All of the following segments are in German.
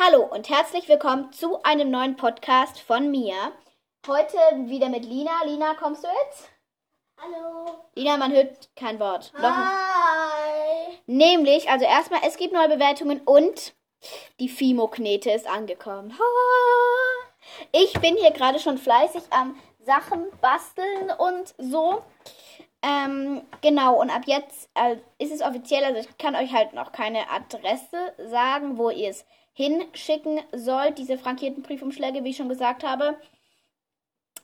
Hallo und herzlich willkommen zu einem neuen Podcast von mir. Heute wieder mit Lina. Lina, kommst du jetzt? Hallo. Lina, man hört kein Wort. Hi. Nämlich, also erstmal, es gibt neue Bewertungen und die Fimo-Knete ist angekommen. Ich bin hier gerade schon fleißig am Sachen basteln und so. Ähm, genau, und ab jetzt äh, ist es offiziell, also ich kann euch halt noch keine Adresse sagen, wo ihr es hinschicken sollt, diese frankierten Briefumschläge, wie ich schon gesagt habe.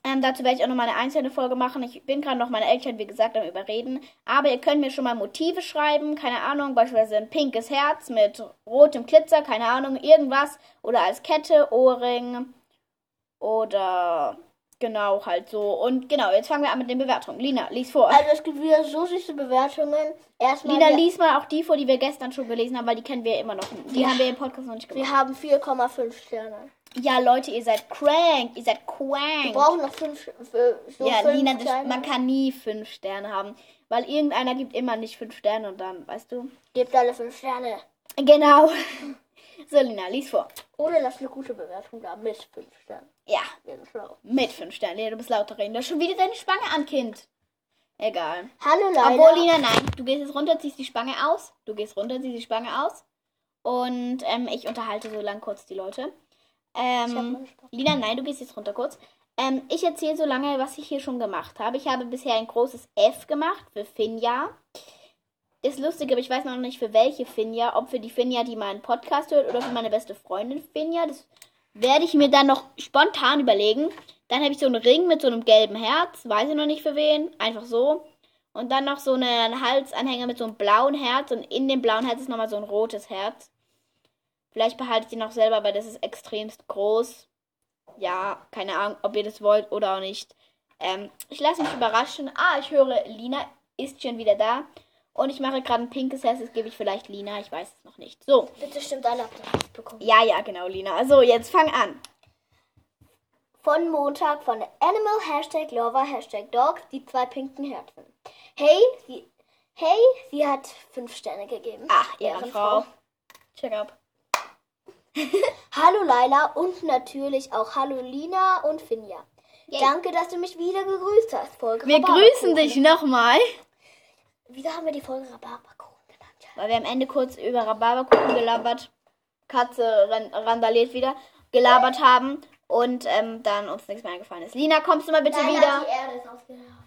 Ähm, dazu werde ich auch noch mal eine einzelne Folge machen. Ich bin gerade noch meine Eltern, wie gesagt, am Überreden. Aber ihr könnt mir schon mal Motive schreiben. Keine Ahnung, beispielsweise ein pinkes Herz mit rotem Glitzer. Keine Ahnung, irgendwas. Oder als Kette, Ohrring. Oder genau, halt so. Und genau, jetzt fangen wir an mit den Bewertungen. Lina, lies vor. Also es gibt wieder so süße Bewertungen. Erstmal Lina, wir, lies mal auch die vor, die wir gestern schon gelesen haben, weil die kennen wir immer noch. Die Ja. haben wir im Podcast noch nicht gemacht. wir haben 4,5 Sterne. Ja, Leute, ihr seid crank. Ihr seid Wir crank. brauchen noch 5 für so Ja, fünf Lina, das, man kann nie fünf Sterne haben. Weil irgendeiner gibt immer nicht fünf Sterne und dann, weißt du? Gebt alle 5 Sterne. Genau. So, Lina, lies vor. Oder lasst eine gute Bewertung da mit 5 Sternen. Ja, Wir sind schlau. mit fünf Sternen. Ja, du bist lauter reden. Du hast schon wieder deine Spange an, Kind. Egal. Hallo Leila. Obwohl, Lina, nein. Du gehst jetzt runter, ziehst die Spange aus. Du gehst runter, ziehst die Spange aus. Und ähm, ich unterhalte so lang kurz die Leute. Ähm. Lina, nein, du gehst jetzt runter kurz. Ähm, ich erzähle so lange, was ich hier schon gemacht habe. Ich habe bisher ein großes F gemacht für Finja. Ist lustig, aber ich weiß noch nicht für welche Finja. Ob für die Finja, die meinen Podcast hört, oder für meine beste Freundin Finja. Das werde ich mir dann noch spontan überlegen. Dann habe ich so einen Ring mit so einem gelben Herz. Weiß ich noch nicht für wen. Einfach so. Und dann noch so einen Halsanhänger mit so einem blauen Herz. Und in dem blauen Herz ist nochmal so ein rotes Herz. Vielleicht behalte ich den noch selber, weil das ist extremst groß. Ja, keine Ahnung, ob ihr das wollt oder auch nicht. Ähm, ich lasse mich überraschen. Ah, ich höre, Lina ist schon wieder da. Und ich mache gerade ein pinkes Herz, das gebe ich vielleicht Lina. Ich weiß es noch nicht. So, Bitte stimmt alle ihr das bekommen. ja, ja, genau, Lina. So, jetzt fang an. Von Montag von Animal Hashtag Lover Hashtag Dog die zwei pinken Herzen. Hey, sie, hey, sie hat 5 Sterne gegeben. Ach, Ehrenfrau. Check up. Hallo Laila und natürlich auch Hallo Lina und Finja. Yay. Danke, dass du mich wieder gegrüßt hast. Folge Wir grüßen dich nochmal. Wieso haben wir die Folge Rhabarberkuchen genannt? Weil wir am Ende kurz über Rhabarberkuchen gelabert, Katze ran randaliert wieder, gelabert haben und ähm, dann uns nichts mehr eingefallen ist. Lina, kommst du mal bitte wieder? die Erde ist ausgelaufen.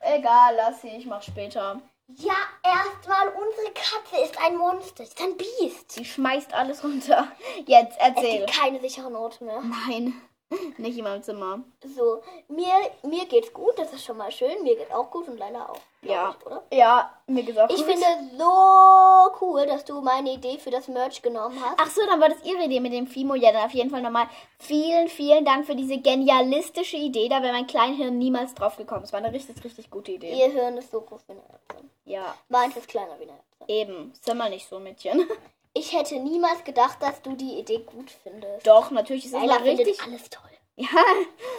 Egal, lass sie, ich mach später. Ja, erstmal, unsere Katze ist ein Monster. Sie ist ein Biest. Sie schmeißt alles runter. Jetzt Es erzähl. gibt keine sicheren Orte mehr. Nein, nicht in meinem Zimmer. So, mir, mir geht's gut, das ist schon mal schön. Mir geht auch gut und Laila auch. Ja. Ich, oder? Ja, mir geht's auch Ich gut. finde so cool, dass du meine Idee für das Merch genommen hast. Ach so, dann war das Ihre Idee mit dem Fimo. Ja, dann auf jeden Fall nochmal vielen, vielen Dank für diese genialistische Idee. Da wäre mein Kleinhirn niemals drauf gekommen. Es war eine richtig, richtig gute Idee. Ihr Hirn ist so groß wie eine Erbse. Ja, Meins ist kleiner wie eine Erbse. eben. Sei mal nicht so, Mädchen. Ich hätte niemals gedacht, dass du die Idee gut findest. Doch, natürlich ist es mal richtig. findet alles toll. Ja,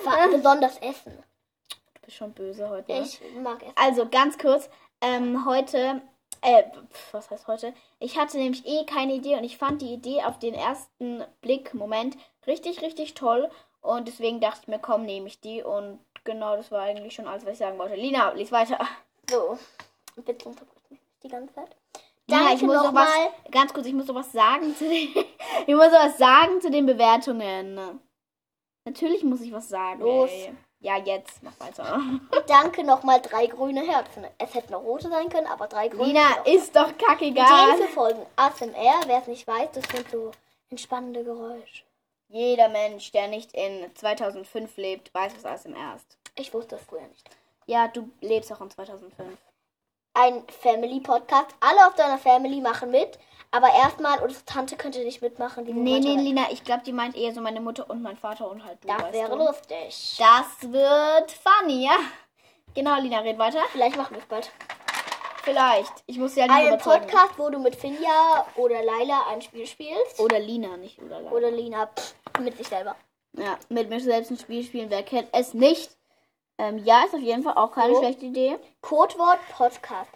Vor- Besonders Essen. du bist schon böse heute. Ne? Ich mag Essen. Also ganz kurz, ähm, heute, äh, pf, was heißt heute? Ich hatte nämlich eh keine Idee und ich fand die Idee auf den ersten Blick, Moment, richtig, richtig toll. Und deswegen dachte ich mir, komm, nehme ich die. Und genau, das war eigentlich schon alles, was ich sagen wollte. Lina, lies weiter. So. Bitte unterbrich mich nicht die ganze Zeit. Danke ich muss noch was, nochmal. ganz kurz, ich muss noch was sagen zu den, ich muss noch was sagen zu den Bewertungen. Natürlich muss ich was sagen. Los. Ey. Ja, jetzt, mach weiter. Danke nochmal drei grüne Herzen. Es hätten noch rote sein können, aber drei grüne. Lina, ist doch Ideen kackegal. für Folgen. ASMR, wer es nicht weiß, das sind so entspannende Geräusche. Jeder Mensch, der nicht in 2005 lebt, weiß, was ASMR ist. Ich wusste das früher nicht. Ja, du lebst auch in 2005. Ein Family-Podcast. Alle auf deiner Family machen mit. Aber erstmal, unsere Tante könnte nicht mitmachen. Die Nee, nee. Lina, ich glaube, die meint eher so meine Mutter und mein Vater und halt du. Das weißt wäre du. lustig. Das wird funny, ja? Genau, Lina, red weiter. Vielleicht machen wir es bald. Vielleicht. Ich muss halt nicht Einen überzeugen. Podcast, wo du mit Finja oder Laila ein Spiel spielst. Oder Lina, nicht oder Lina. Oder Lina pff, mit sich selber. Ja, mit mir selbst ein Spiel spielen, wer kennt es nicht. Ähm, ja, ist auf jeden Fall auch keine So. schlechte Idee. Codewort Podcast.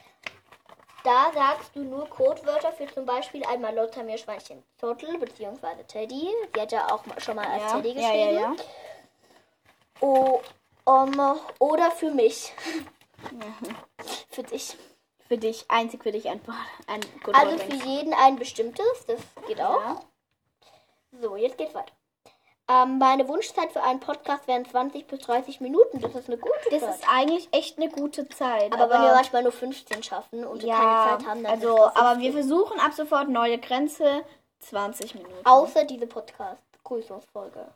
Da sagst du nur Codewörter für zum Beispiel einmal Lotta Meerschweinchen Zottel beziehungsweise Teddy. Sie hat ja auch schon mal als Ja, Teddy geschrieben. ja, ja. O, um, oder für mich. Für dich. Für dich, einzig für dich ein, ein Good Also für jeden ein bestimmtes. Das geht auch. So, jetzt geht's weiter. Ähm, meine Wunschzeit für einen Podcast wären 20 bis 30 Minuten. Das ist eine gute Das Zeit. ist eigentlich echt eine gute Zeit. aber, wenn wir manchmal nur 15 schaffen und ja, keine Zeit haben, dann also, ist das aber wir 15. versuchen ab sofort neue Grenze 20 Minuten. Außer diese Podcast-Grüßungsfolge.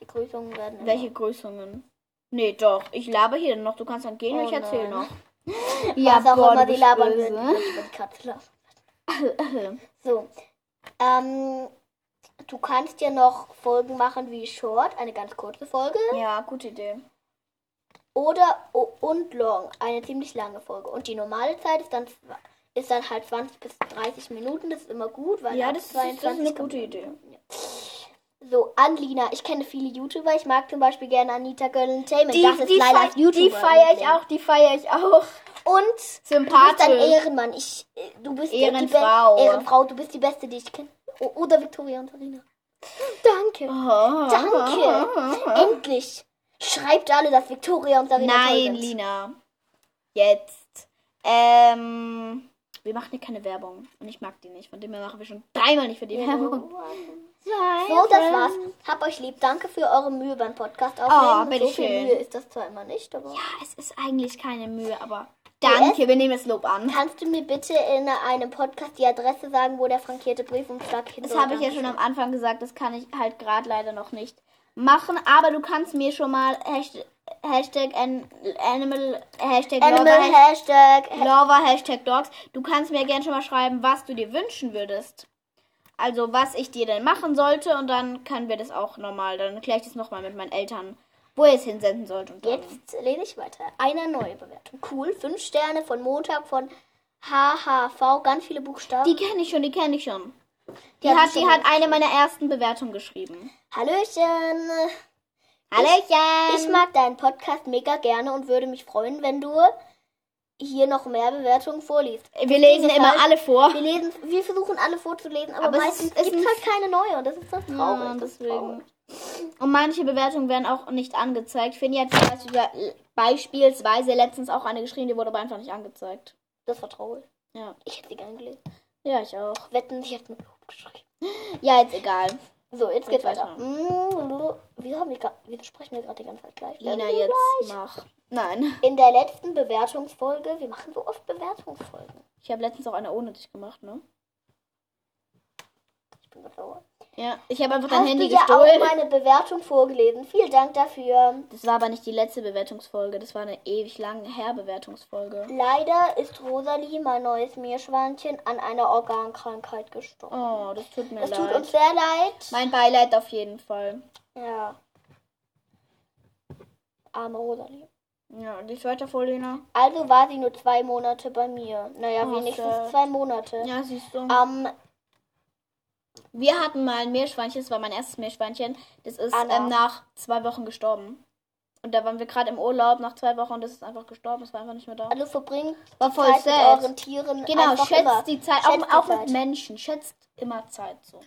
Die Grüßungen werden immer- Welche Grüßungen? Nee, doch. Ich laber hier noch. Du kannst dann gehen und Oh ich erzähle noch. was auch boah, immer die labern laufen. So. Ähm, du kannst ja noch Folgen machen wie Short, eine ganz kurze Folge. Ja, gute Idee. Oder und Long, eine ziemlich lange Folge. Und die normale Zeit ist dann, ist dann halt 20 bis 30 Minuten. Das ist immer gut, weil Ja, das ist, das ist eine gute Idee. So, an Lina. Ich kenne viele YouTuber. Ich mag zum Beispiel gerne Anita Girl Entertainment. Die, das ist die, fei- YouTuber. die feiere ich auch, die feiere ich auch. Und du bist ein Sympathisch. Ehrenmann. Ich, äh, du bist der- die Be- Ehrenfrau. Ehrenfrau. Du bist die Beste, die ich kenne. Oder Victoria und Sarina. Danke. Oh. Danke. Endlich. Schreibt alle, dass Victoria und Sarina Nein. Lina. Jetzt. Ähm. Wir machen hier keine Werbung. Und ich mag die nicht. Von dem her machen wir schon dreimal nicht für die Werbung. So, das war's. Hab euch lieb. Danke für eure Mühe beim Podcast aufnehmen. so viel bitteschön. Mühe ist das zwar immer nicht, aber... Ja, es ist eigentlich keine Mühe, aber danke, wir nehmen das Lob an. Kannst du mir bitte in einem Podcast die Adresse sagen, wo der frankierte Briefumschlag hin Das habe ich ja schon am Anfang gesagt, das kann ich halt gerade leider noch nicht machen, aber du kannst mir schon mal Hashtag, Hashtag an, Animal, Hashtag Animal Lover, Hashtag. Lover, Hashtag Dogs. Du kannst mir gerne schon mal schreiben, was du dir wünschen würdest. Also, was ich dir denn machen sollte und dann können wir das auch nochmal, dann kläre ich das nochmal mit meinen Eltern, wo ihr es hinsenden sollt. Und. Jetzt lese ich weiter. Eine neue Bewertung. Cool. Fünf Sterne von Montag von HHV. Ganz viele Buchstaben. Die kenne ich schon, die kenne ich schon. Die, Ja, hat, die die schon hat eine meiner ersten Bewertungen geschrieben. Hallöchen. Hallöchen! Ich mag deinen Podcast mega gerne und würde mich freuen, wenn du hier noch mehr Bewertungen vorliest. Wir lesen immer halt- alle vor. Wir, lesen, wir versuchen alle vorzulesen, aber, Aber es meistens gibt es halt keine neue und das ist so traurig. Ja, das ist deswegen. traurig. Und manche Bewertungen werden auch nicht angezeigt. Finny hat beispielsweise letztens auch eine geschrieben, die wurde aber einfach nicht angezeigt. Das war traurig. Ja. Ich hätte sie gerne gelesen. Ja, ich auch. Wetten, ich hätte mit Lob geschrieben. Ja, jetzt egal. So, jetzt geht's weiter. Mm, Wieso, haben wir wieso sprechen wir gerade die ganze Zeit gleich? Lina, Ja, jetzt mach. Nein. In der letzten Bewertungsfolge, wir machen so oft Bewertungsfolgen. Ich habe letztens auch eine ohne dich gemacht, ne? Ich bin so sauer. Ja, ich habe einfach dein Hast Handy du ja auch gestohlen. meine Bewertung vorgelesen. Vielen Dank dafür. Das war aber nicht die letzte Bewertungsfolge. Das war eine ewig lange Her-Bewertungsfolge. Leider ist Rosalie, mein neues Meerschweinchen, an einer Organkrankheit gestorben. Oh, das tut mir Es leid. tut uns sehr leid. mein Beileid auf jeden Fall. Ja. Arme Rosalie. Ja, und ich weiter vor, Lena. Also war sie nur zwei Monate bei mir. Naja, Oh, wenigstens sad. zwei Monate. Ja, siehst du. Ähm, Wir hatten mal ein Meerschweinchen, das war mein erstes Meerschweinchen. Das ist ähm, nach zwei Wochen gestorben. Und da waren wir gerade im Urlaub nach zwei Wochen und das ist einfach gestorben. Es war einfach nicht mehr da. also verbringt War voll Zeit mit euren Tieren Genau, schätzt immer. die Zeit. Schätzt auch die auch Zeit. mit Menschen. Schätzt immer Zeit so.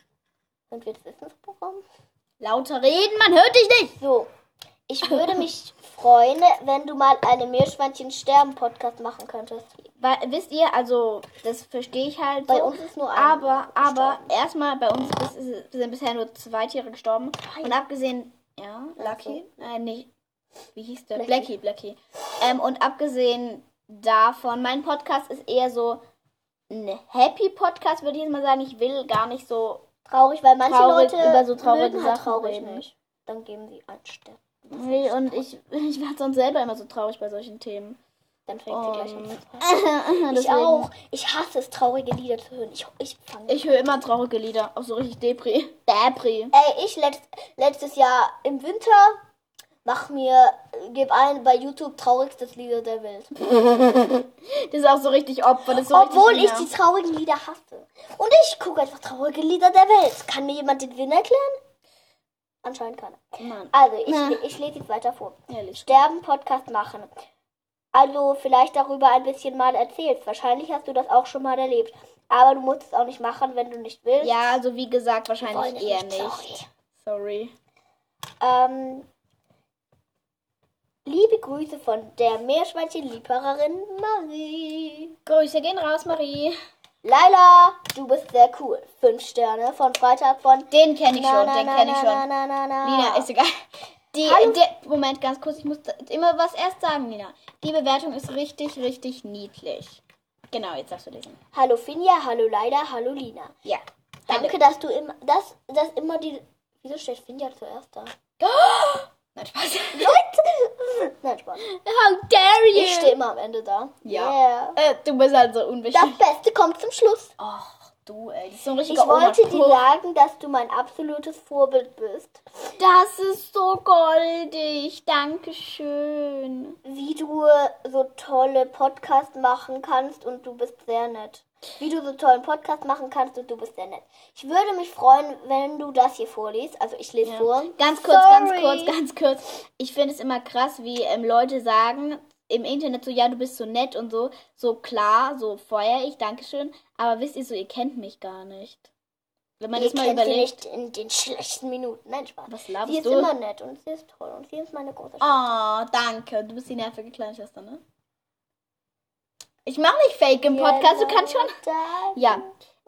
Sind wir das Wissensprogramm? Lauter reden, man hört dich nicht. So, ich würde mich freuen, wenn du mal eine Meerschweinchen-Sterben-Podcast machen könntest. Weil, wisst ihr, also, das verstehe ich halt so. Bei uns ist nur ein aber, aber, erstmal, bei uns ist, ist, sind bisher nur zwei Tiere gestorben. Und abgesehen, ja, Lucky, äh, nicht, wie hieß der? Blackie. Blackie. Ähm, und abgesehen davon, mein Podcast ist eher so ein Happy Podcast, würde ich jetzt mal sagen. Ich will gar nicht so, Traurig, weil manche Traurig, Leute über so traurige halt Sachen traurig reden. nicht. Dann geben sie ein Stern. Nee, und ich, ich werde sonst selber immer so traurig bei solchen Themen. Dann fängt sie gleich an. Ich auch. Ich hasse es, traurige Lieder zu hören. Ich, ich. Ich höre immer traurige Lieder, auch so richtig Depri. Depri. Ey, ich letzt, letztes Jahr im Winter mach mir, gib ein bei YouTube traurigstes Lieder der Welt. Das ist auch so richtig Opfer. Das ist so Obwohl ich richtig die traurigen Lieder hasse. Und ich gucke einfach traurige Lieder der Welt. Kann mir jemand den Sinn erklären? Anscheinend keiner. Mann, Also, ich, Na. ich lese jetzt weiter vor. ehrlich. Sterben Podcast machen. also vielleicht darüber ein bisschen mal erzählst. Wahrscheinlich hast du das auch schon mal erlebt. Aber du musst es auch nicht machen, wenn du nicht willst. Ja, also wie gesagt, wahrscheinlich eher nicht, nicht. Sorry. Ähm, liebe Grüße von der Meerschweinchen-Liebhaberin Marie. Grüße gehen raus, Marie. Laila, du bist sehr cool. Fünf Sterne von Freitag von Den kenne ich Na, schon, na, den kenne ich schon. na, na, na. Lina, ist egal. Die, Hallo. der, Moment, ganz kurz, ich muss immer was erst sagen, Lina. Die Bewertung ist richtig, richtig niedlich. Genau, jetzt darfst du lesen. Hallo Finja, hallo Laila, hallo Lina. Ja. Danke, dass du immer, dass, dass immer die, wieso steht Finja zuerst da? Nein, Spaß. Nein, Spaß. How dare you? Ich stehe immer am Ende da. Ja. Yeah. Äh, du bist halt so Das unwichtig. Beste kommt zum Schluss. Ach, du, ey. Das ist so ein Ich richtiger wollte dir sagen, dass du mein absolutes Vorbild bist. Das ist so goldig. Dankeschön. Wie du so tolle Podcasts machen kannst und du bist sehr nett. Wie du so tollen Podcast machen kannst und du bist sehr nett. Ich würde mich freuen, wenn du das hier vorliest. Also ich lese vor. Ganz kurz, ganz Sorry. kurz, ganz kurz. Ich finde es immer krass, wie ähm, Leute sagen im Internet so, ja, du bist so nett und so. So klar, so feuer ich, Dankeschön. Aber wisst ihr so, ihr kennt mich gar nicht. Wenn man Ihr das mal kennt sie überlegt. nicht in den schlechten Minuten. Nein, Spaß. Was Sie laberst ist du? immer nett und sie ist toll und sie ist meine große Oh, danke. Du bist die nervige kleine Schwester, ne? Ich mache nicht Fake im Podcast, du kannst schon. Ja,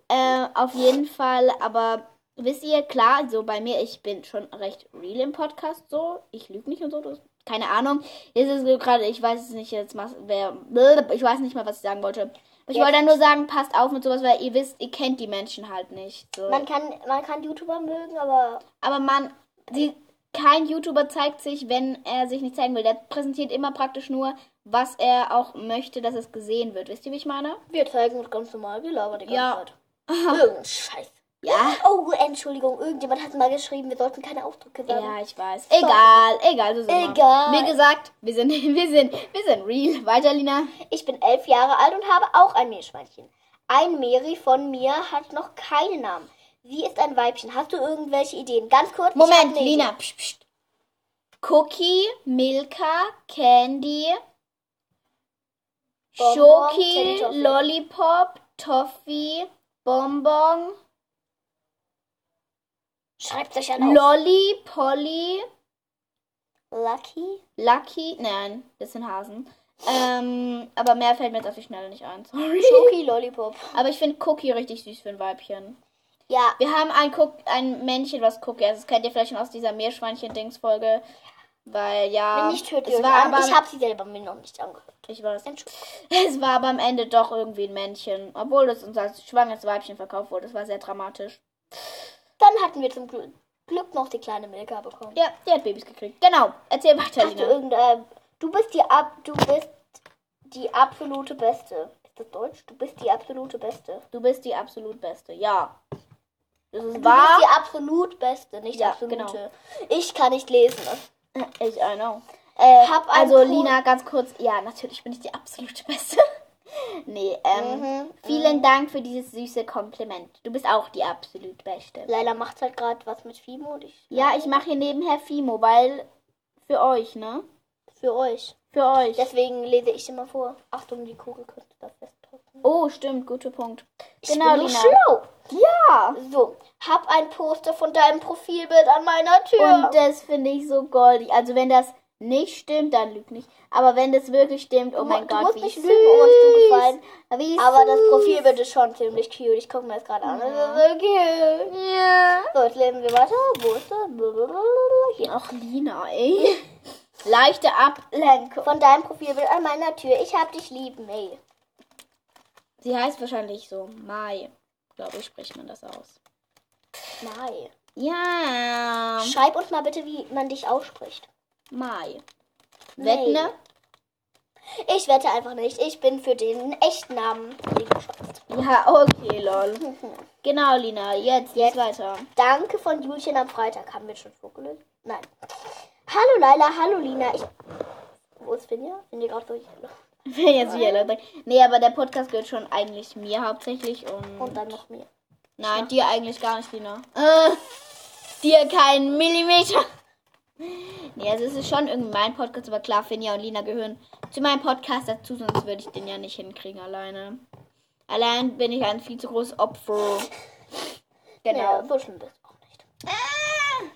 äh, auf jeden Fall, aber wisst ihr, klar, so bei mir, ich bin schon recht real im Podcast, so. Ich lüge nicht und so, das, keine Ahnung. Jetzt ist so gerade, ich weiß es nicht, jetzt wer, ich weiß nicht mal, was ich sagen wollte. Ich Jetzt- wollte nur sagen, passt auf mit sowas, weil ihr wisst, ihr kennt die Menschen halt nicht. So. Man kann, man kann YouTuber mögen, aber Aber man, sie, kein YouTuber zeigt sich, wenn er sich nicht zeigen will. Der präsentiert immer praktisch nur, was er auch möchte, dass es gesehen wird. Wisst ihr, wie ich meine? wir zeigen uns ganz normal. Wir labern die ganze Ja. Zeit. Irgendein Scheiß. Ja. Oh, Entschuldigung, irgendjemand hat mal geschrieben, wir sollten keine Ausdrücke sagen. Ja, ich weiß. Egal, egal, so. Egal. Wie gesagt, wir sind, wir sind, wir sind real. Weiter, Lina. Ich bin elf Jahre alt und habe auch ein Meerschweinchen. Ein Meri von mir hat noch keinen Namen. Sie ist ein Weibchen. Hast du irgendwelche Ideen? Ganz kurz. Moment, Lina. Psst, psst. Cookie, Milka, Candy, Bonbon, Schoki. Lollipop, Toffee, Bonbon, Schreibt euch an auf. Lolli, Polly, Lucky. Lucky, nein, das sind Hasen. Ähm, aber mehr fällt mir jetzt auf die Schnelle nicht ein. Sorry. Schoki Lollipop. Aber ich finde Cookie richtig süß für ein Weibchen. Ja, Wir haben ein, Cook ein Männchen, was Cookie ist. Das kennt ihr vielleicht schon aus dieser Meerschweinchen-Dings-Folge. Weil, ja. bin nicht hört es ihr war an. aber, Ich habe sie selber mir noch nicht angehört. ich weiß. Es war aber am Ende doch irgendwie ein Männchen. Obwohl das uns als schwangeres Weibchen verkauft wurde. Das war sehr dramatisch. Dann hatten wir zum Gl- Glück noch die kleine Milka bekommen. Ja, die hat Babys gekriegt. Genau. Erzähl weiter, Hast du Lina. irgendein. Du bist die ab. Du bist die absolute Beste. Ist das Deutsch? Du bist die absolute Beste. Du bist die absolut Beste. Ja. Das ist Du wahr. bist die absolut Beste, nicht Ja, absolute. genau. Ich kann nicht lesen. Ich, I know. Äh, also, Lina, ganz kurz. Ja, natürlich bin ich die absolute Beste. Nee, ähm, Mhm, vielen Dank für dieses süße Kompliment. Du bist auch die absolut Beste. Leila macht halt gerade was mit Fimo und ich. Ja, ich mache hier nebenher Fimo, weil für euch, ne? Für euch. Für euch. Deswegen lese ich immer vor. Achtung, die Kugel könnte da festdrücken. Oh, stimmt, guter Punkt. Ich Genau, bin so Lina. schlau. Ja. So, hab ein Poster von deinem Profilbild an meiner Tür. Und das finde ich so goldig. Also wenn das nicht stimmt, dann lüg nicht. Aber wenn das wirklich stimmt, oh mein du Gott, wie nicht süß. lügen, um uns zu gefallen. Wie Aber das süß. Profilbild ist schon ziemlich cute. Ich gucke mir das gerade an. Das ist so cute. Ja. So, jetzt lesen wir weiter. Wo ist das? Hier. Ach, Lina, ey. Leichte Ablenkung. Von deinem Profilbild an meiner Tür. Ich hab dich lieb, May. Sie heißt wahrscheinlich so Mai. Glaube ich, spricht man das aus. Mai. Ja. Schreib uns mal bitte, wie man dich ausspricht. Mai. Wetten? Ich wette einfach nicht. Ich bin für den echten Namen. Ja, okay, lol. Genau, Lina. Jetzt, jetzt weiter. Danke von Julchen am Freitag. Haben wir schon vorgelesen? Nein. Hallo Laila, hallo Lina. Ich... Wo ist Finja? Finja gerade so Wenn jetzt wieder Leute. Nee, aber der Podcast gehört schon eigentlich mir hauptsächlich und. Und dann noch mir. Nein, dir eigentlich gar nicht, Lina. Äh, dir keinen Millimeter. Nee, also es ist schon irgendwie mein Podcast, aber klar, Finja und Lina gehören zu meinem Podcast dazu, sonst würde ich den ja nicht hinkriegen alleine. Allein bin ich ein viel zu großes Opfer. Genau. Ja, so schlimm bist du auch nicht.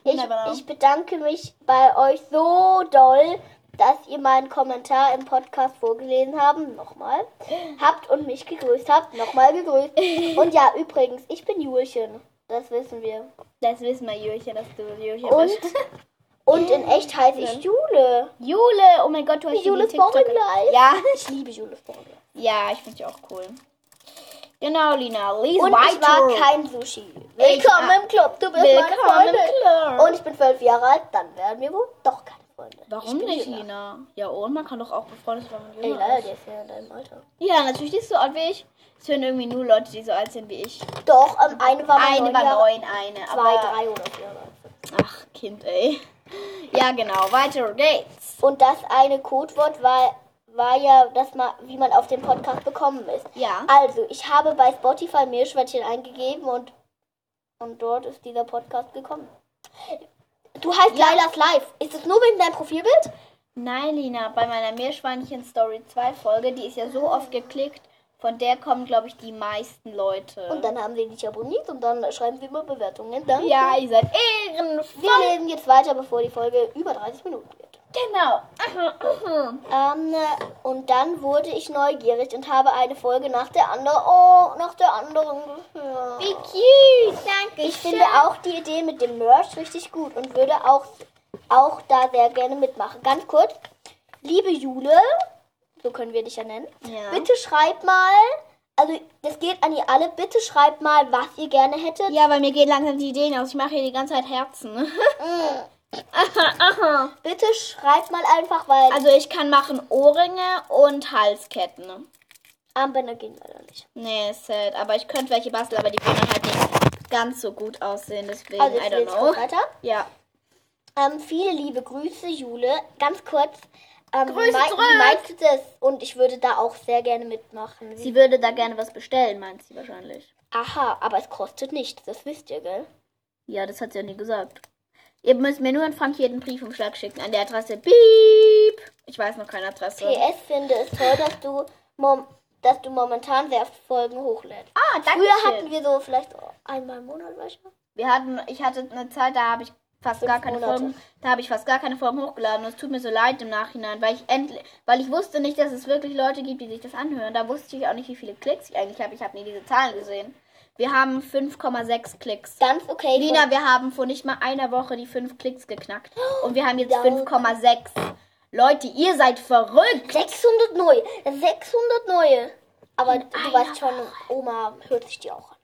Know. Ich, ich bedanke mich bei euch so doll, dass ihr meinen Kommentar im Podcast vorgelesen haben. Nochmal. Habt und mich gegrüßt habt. Nochmal gegrüßt. Und ja, übrigens, ich bin Julchen. Das wissen wir. Das wissen wir, Jürchen, dass du Jürchen Und, bist. und in echt heiße ich Jule. Jule, oh mein Gott, du hast TikTok- Borgleis. Ja, Ich liebe Jules Borgleis. ja, ich finde die auch cool. Genau, Lina, lies Und weiter. ich mag kein Sushi. Willkommen Ich- im Club, du bist meine Willkommen im Freundin. Club. Und ich bin zwölf Jahre alt, dann werden wir wohl doch keine Freunde. Warum nicht, jünger. Lina? Ja, und man kann doch auch befreundet sein. man Ey, leider, ist. der ist ja in deinem Alter. Ja, natürlich, die ist so alt wie ich. Es hören irgendwie nur Leute, die so alt sind wie ich. Doch, ähm, eine war Eine neun war neun, eine. Zwei, aber, drei oder vier. Ach, Kind, ey. Ja, genau, weiter geht's. Und das eine Codewort war, war ja, dass man, wie man auf den Podcast bekommen ist. Ja. Also, ich habe bei Spotify Meerschweinchen eingegeben und, und dort ist dieser Podcast gekommen. Du heißt Ja. Lailas Live. Ist es nur wegen deinem Profilbild? Nein, Lina, bei meiner Meerschweinchen Story 2 Folge, die ist ja so oft geklickt, von der kommen, glaube ich, die meisten Leute. Und dann haben sie dich abonniert und dann schreiben sie immer Bewertungen. Danke. ja, ihr seid ehrenvoll. Wir lesen jetzt weiter, bevor die Folge über 30 Minuten wird. Genau. Ähm, und dann wurde ich neugierig und habe eine Folge nach der anderen, oh, nach der anderen gehört. Wie cute, danke. Ich finde auch die Idee mit dem Merch richtig gut und würde auch, auch da sehr gerne mitmachen. Ganz kurz, liebe Jule, so können wir dich ja nennen, Ja. bitte schreibt mal, also das geht an ihr alle, bitte schreibt mal, was ihr gerne hättet. Ja, weil mir gehen langsam die Ideen aus. Ich mache hier die ganze Zeit Herzen. Bitte schreibt mal einfach, weil Also ich kann machen Ohrringe und Halsketten. Armbänder gehen leider nicht. Nee, sad. Aber ich könnte welche basteln, aber die würden halt nicht ganz so gut aussehen. Deswegen, Also I ich don't will jetzt know. weiter. Ja. Ähm, viele liebe Grüße, Jule. Ganz kurz. Ähm, Grüße mei- zurück. du das? Und ich würde da auch sehr gerne mitmachen. Sie würde da gerne was bestellen, meint sie wahrscheinlich. Aha, aber es kostet nichts, das wisst ihr, gell? Ja, das hat sie ja nie gesagt. Ihr müsst mir nur an Frank jeden Briefumschlag schicken. An der Adresse Piep. Ich weiß noch keine Adresse. PS finde es toll, dass du, mom dass du momentan sehr Folgen hochlädst. Ah, danke Früher hatten wir so vielleicht einmal im Monat welche. Wir hatten, ich hatte eine Zeit, da habe ich fast gar keine Monate. Folgen, da habe ich fast gar keine Folgen hochgeladen. Und es tut mir so leid im Nachhinein, weil ich endlich, weil ich wusste nicht, dass es wirklich Leute gibt, die sich das anhören. Da wusste ich auch nicht, wie viele Klicks ich eigentlich habe. Ich habe nie diese Zahlen gesehen. Wir haben 5,6 Klicks. Ganz okay. Lina, wir haben vor nicht mal einer Woche die 5 Klicks geknackt. Und wir haben jetzt Danke. 5,6. Leute, ihr seid verrückt. 600 neue. 600 neue. Aber du einer weißt schon, Oma hört sich die auch an.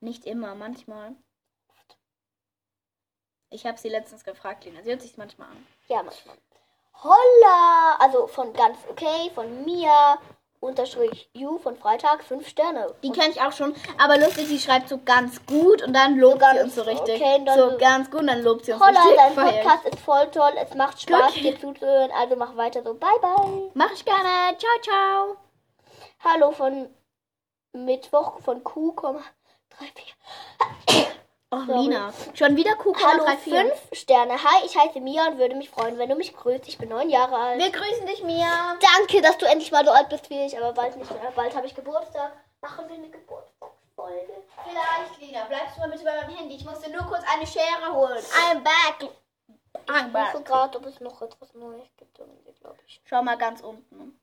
Nicht immer, manchmal. Ich habe sie letztens gefragt, Lina. Sie hört sich manchmal an. Ja, manchmal. Holla! Also von ganz okay, von mir, unterstrich you, von Freitag, 5 Sterne. Die kenne ich auch schon, aber lustig, sie schreibt so ganz gut und dann lobt So sie uns so richtig. okay, so ganz gut und dann lobt sie uns Holla, richtig. dein Feier ich. Podcast ist voll toll. Es macht Spaß, Okay. dir zuzuhören. Also mach weiter so. Bye, bye. Mach ich gerne. Ciao, ciao. Hallo von Mittwoch von Q,34. Oh, Sorry. Lina. Schon wieder Hallo, Q34. 5 Sterne. Hi, ich heiße Mia und würde mich freuen, wenn du mich grüßt. Ich bin neun Jahre alt. Wir grüßen dich, Mia. Danke, dass du endlich mal so alt bist wie ich, aber bald nicht mehr. Bald habe ich Geburtstag. Machen wir eine Geburtstagsfolge. Vielleicht, Lina. Bleibst du mal bitte bei meinem Handy. Ich musste nur kurz eine Schere holen. I'm back. I'm Ich back. gucke gerade, ob es noch etwas Neues gibt. Ich. Schau mal ganz unten.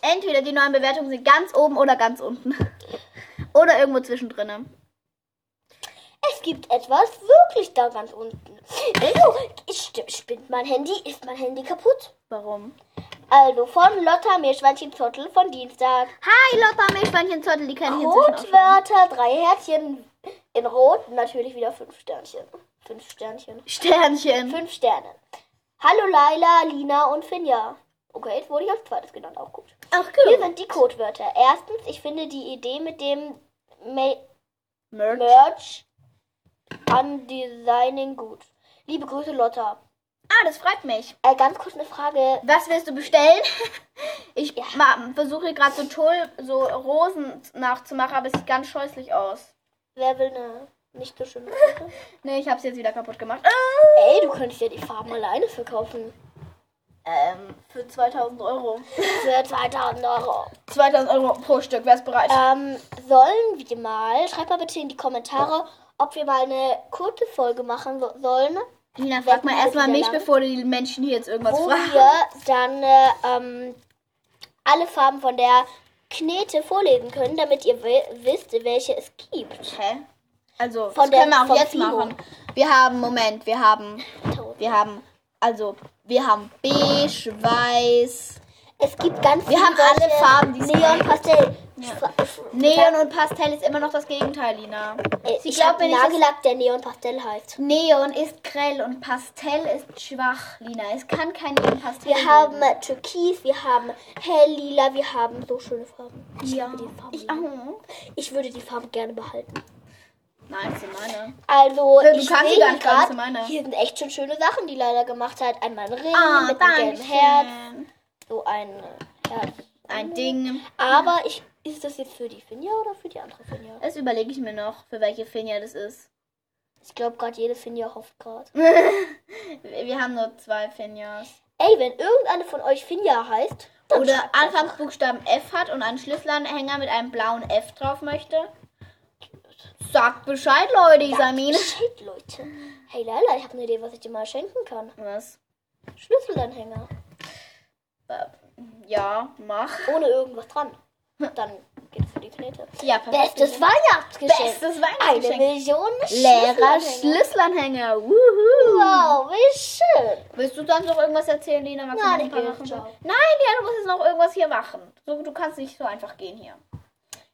Entweder die neuen Bewertungen sind ganz oben oder ganz unten. Oder irgendwo zwischendrin. Es gibt etwas wirklich da ganz unten. Also, ich, spinnt mein Handy? Ist mein Handy kaputt? Warum? Also, von Lotta Meerschweinchen Zottel von Dienstag. Hi, Lotta Milchbeinchen Zottel. Die kenne ich. Codewörter, drei Herzchen in Rot. Natürlich wieder fünf Sternchen. Fünf Sternchen. Sternchen. Fünf Sterne. Hallo Laila, Lina und Finja. Okay, jetzt wurde ich als zweites genannt, auch gut. Ach, Hier cool. sind die Codewörter. Erstens, ich finde die Idee mit dem Ma Merch. Merch an Designing gut. Liebe Grüße, Lotta. Ah, das freut mich. Äh, ganz kurz eine Frage. Was willst du bestellen? Ich ma- versuche gerade so toll, so Rosen nachzumachen, aber es sieht ganz scheußlich aus. Wer will eine nicht so schön gefunden? Ne, ich hab's jetzt wieder kaputt gemacht. Ey, du könntest ja die Farben alleine verkaufen. Ähm, für 2000 Euro. Für 2000 Euro. 2000 Euro pro Stück, wär's bereit? Ähm, sollen wir mal, schreibt mal bitte in die Kommentare, ob wir mal eine kurze Folge machen so, sollen, Lina, frag mal erstmal mich, lang. bevor die Menschen hier jetzt irgendwas wo fragen. wir dann äh, ähm, alle Farben von der Knete vorlesen können, damit ihr wi- wisst, welche es gibt. Hä? Also, Von das der- können wir auch jetzt Fimo. machen. Wir haben, Moment, wir haben, wir haben, also, wir haben beige, weiß, Es gibt ganz Wir haben alle Farben, die Neon. Pastell. Ja. Neon und Pastell ist immer noch das Gegenteil, Lina. Äh, Sie ich glaubt habe mir nicht, Nagellack, der Neon Pastell heißt. Neon ist grell und Pastell ist schwach, Lina. Es kann kein Neon Pastell Wir haben äh, Türkis, wir haben Helllila, wir haben so schöne Farben. Ich ja, Farben. ich auch. Ich würde die Farben gerne behalten. Nein, sind meine. Also, Ja, du ich kannst sehe hier nicht sind meine. hier sind echt schon schöne Sachen, die Leila gemacht hat. Einmal ein Ring Ah, mit einem gelben Herz, so ein äh, Herz. Ein Ding. Aber ich, ist das jetzt für die Finja oder für die andere Finja? Das überlege ich mir noch, für welche Finja das ist. Ich glaube, gerade jede Finja hofft gerade. Wir haben nur zwei Finjas. Ey, wenn irgendeine von euch Finja heißt, Oder. Anfangsbuchstaben F hat und einen Schlüsselanhänger mit einem blauen F drauf möchte. Sagt Bescheid, Leute, Isamine. Shit, Leute. Hey Leila, ich habe eine Idee, was ich dir mal schenken kann. Was? Schlüsselanhänger. Äh, Ja, mach. Ohne irgendwas dran. Dann geht's für die Knete. Ja. Bestes Weihnachtsgeschenk. Bestes Eine Weihnachtsgeschenk. Million Leerer Schlüsselanhänger. Wuhu. Wow, wie schön. Willst du sonst noch irgendwas erzählen, Lina? Magst Nein, ich gehe. Nein, ja, du musst jetzt noch irgendwas hier machen. So, du kannst nicht so einfach gehen hier.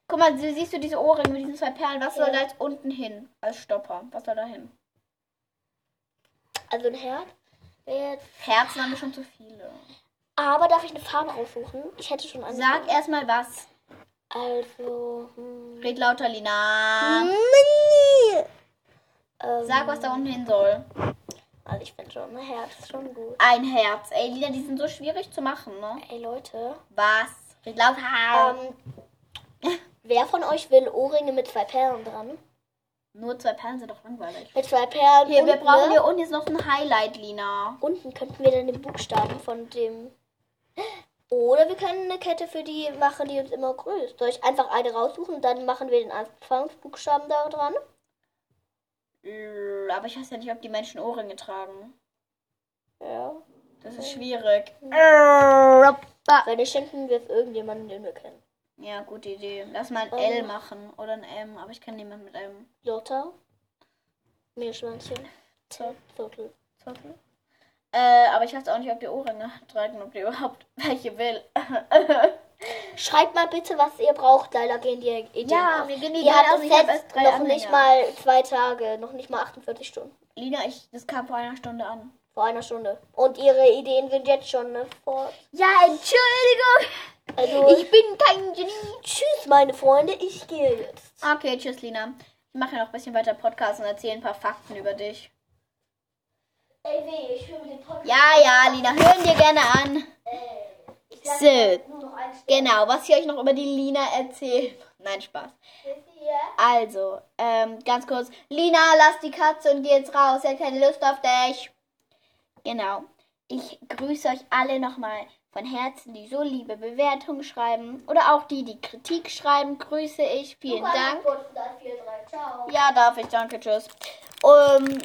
Guck mal, sie- siehst du diese Ohrringe mit diesen zwei Perlen? Was soll Ja. da jetzt unten hin? Als Stopper. Was soll da hin? Also ein Herz. wäre jetzt- Herzen haben wir schon zu viele. Aber darf ich eine Farbe raussuchen? Ich hätte schon eine. Sag erstmal was. Also. Hm. Red lauter, Lina. Ähm, Sag, was da unten hin soll. Also ich finde schon ein Herz schon gut. Ein Herz. Ey, Lina, die sind so schwierig zu machen, ne? Ey Leute. Was? Red lauter. Ähm, wer von euch will Ohrringe mit zwei Perlen dran? Nur zwei Perlen sind doch langweilig. Mit zwei Perlen. Hier, wir brauchen ne? hier unten jetzt noch ein Highlight, Lina. Unten könnten wir dann den Buchstaben von dem. Oder wir können eine Kette für die machen, die uns immer grüßt. Soll ich einfach eine raussuchen und dann machen wir den Anfangsbuchstaben da dran? L- Aber ich weiß ja nicht, ob die Menschen Ohrringe tragen. Ja. Das ist schwierig. Wenn nicht, schenken wir es irgendjemandem, den wir kennen. Ja, gute Idee. Lass mal ein Ähm. L machen oder ein M, aber ich kenne niemanden mit M. Lotta. Meerschweinchen. Zottel. Zottel. Äh, aber ich weiß auch nicht, ob die Ohrringe tragen, ob die überhaupt welche will. Schreibt mal bitte, was ihr braucht, Leila gehen die Ideen Ja, auf. wir gehen die Ideen aus, ich hab jetzt erst drei noch Anhänger. nicht mal zwei Tage, noch nicht mal 48 Stunden. Lina, ich, das kam vor einer Stunde an. Vor einer Stunde. Und ihre Ideen sind jetzt schon ne, fort. Ja, Entschuldigung. Also, Ich bin kein Genie. tschüss, meine Freunde, ich gehe jetzt. Okay, tschüss, Lina. Ich mache ja noch ein bisschen weiter Podcast und erzähle ein paar Fakten über dich. Ey, weh, ich höre mir den Podcast. Ja, ja, Lina, hören dir gerne an. Ich sag So. nur noch ein Genau, was ich euch noch über die Lina erzähle. Nein, Spaß. Also, ähm, ganz kurz. Lina, lass die Katze und geh jetzt raus. Sie hat keine Lust auf dich. Genau. Ich grüße euch alle nochmal von Herzen, die so liebe Bewertungen schreiben. Oder auch die, die Kritik schreiben, grüße ich. Vielen Dank. Ja, darf ich. Danke, tschüss. Um,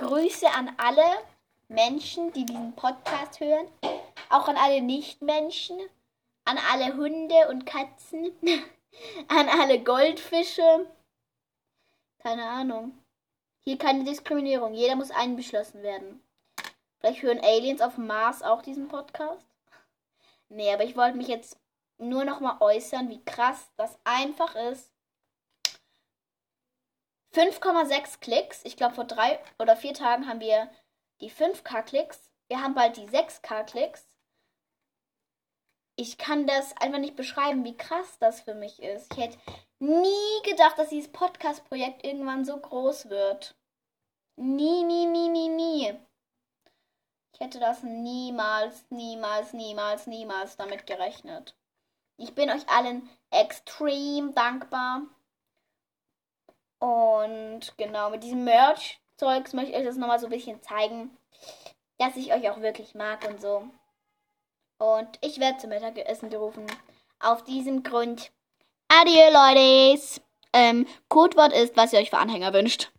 Grüße an alle Menschen, die diesen Podcast hören. Auch an alle Nichtmenschen. An alle Hunde und Katzen. an alle Goldfische. Keine Ahnung. Hier keine Diskriminierung. Jeder muss einbeschlossen werden. Vielleicht hören Aliens auf Mars auch diesen Podcast. Nee, aber ich wollte mich jetzt nur noch mal äußern, wie krass das einfach ist, 5,6 Klicks. Ich glaube, vor drei oder vier Tagen haben wir die 5K-Klicks. Wir haben bald die 6K-Klicks. Ich kann das einfach nicht beschreiben, wie krass das für mich ist. Ich hätte nie gedacht, dass dieses Podcast-Projekt irgendwann so groß wird. Nie, nie, nie, nie, nie. Ich hätte das niemals, niemals, niemals, niemals damit gerechnet. Ich bin euch allen extrem dankbar Und genau, mit diesem Merch-Zeugs möchte ich euch das nochmal so ein bisschen zeigen, dass ich euch auch wirklich mag und so. Und ich werde zum Mittagessen gerufen. Auf diesem Grund. Adieu, Leute. Ähm, Codewort ist, was ihr euch für Anhänger wünscht.